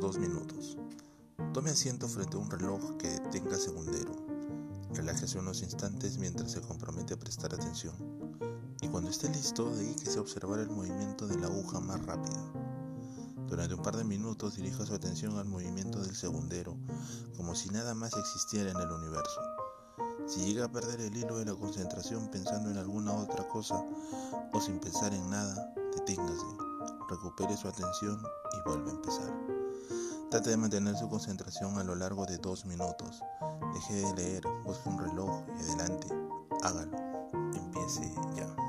dos minutos. Tome asiento frente a un reloj que detenga segundero. Relájese unos instantes mientras se compromete a prestar atención. Y cuando esté listo, dedíquese a observar el movimiento de la aguja más rápida. Durante un par de minutos dirija su atención al movimiento del segundero, como si nada más existiera en el universo. Si llega a perder el hilo de la concentración pensando en alguna otra cosa o sin pensar en nada, deténgase, recupere su atención y vuelva a empezar. Trate de mantener su concentración a lo largo de dos minutos. Deje de leer, busque un reloj y adelante, hágalo. Empiece ya.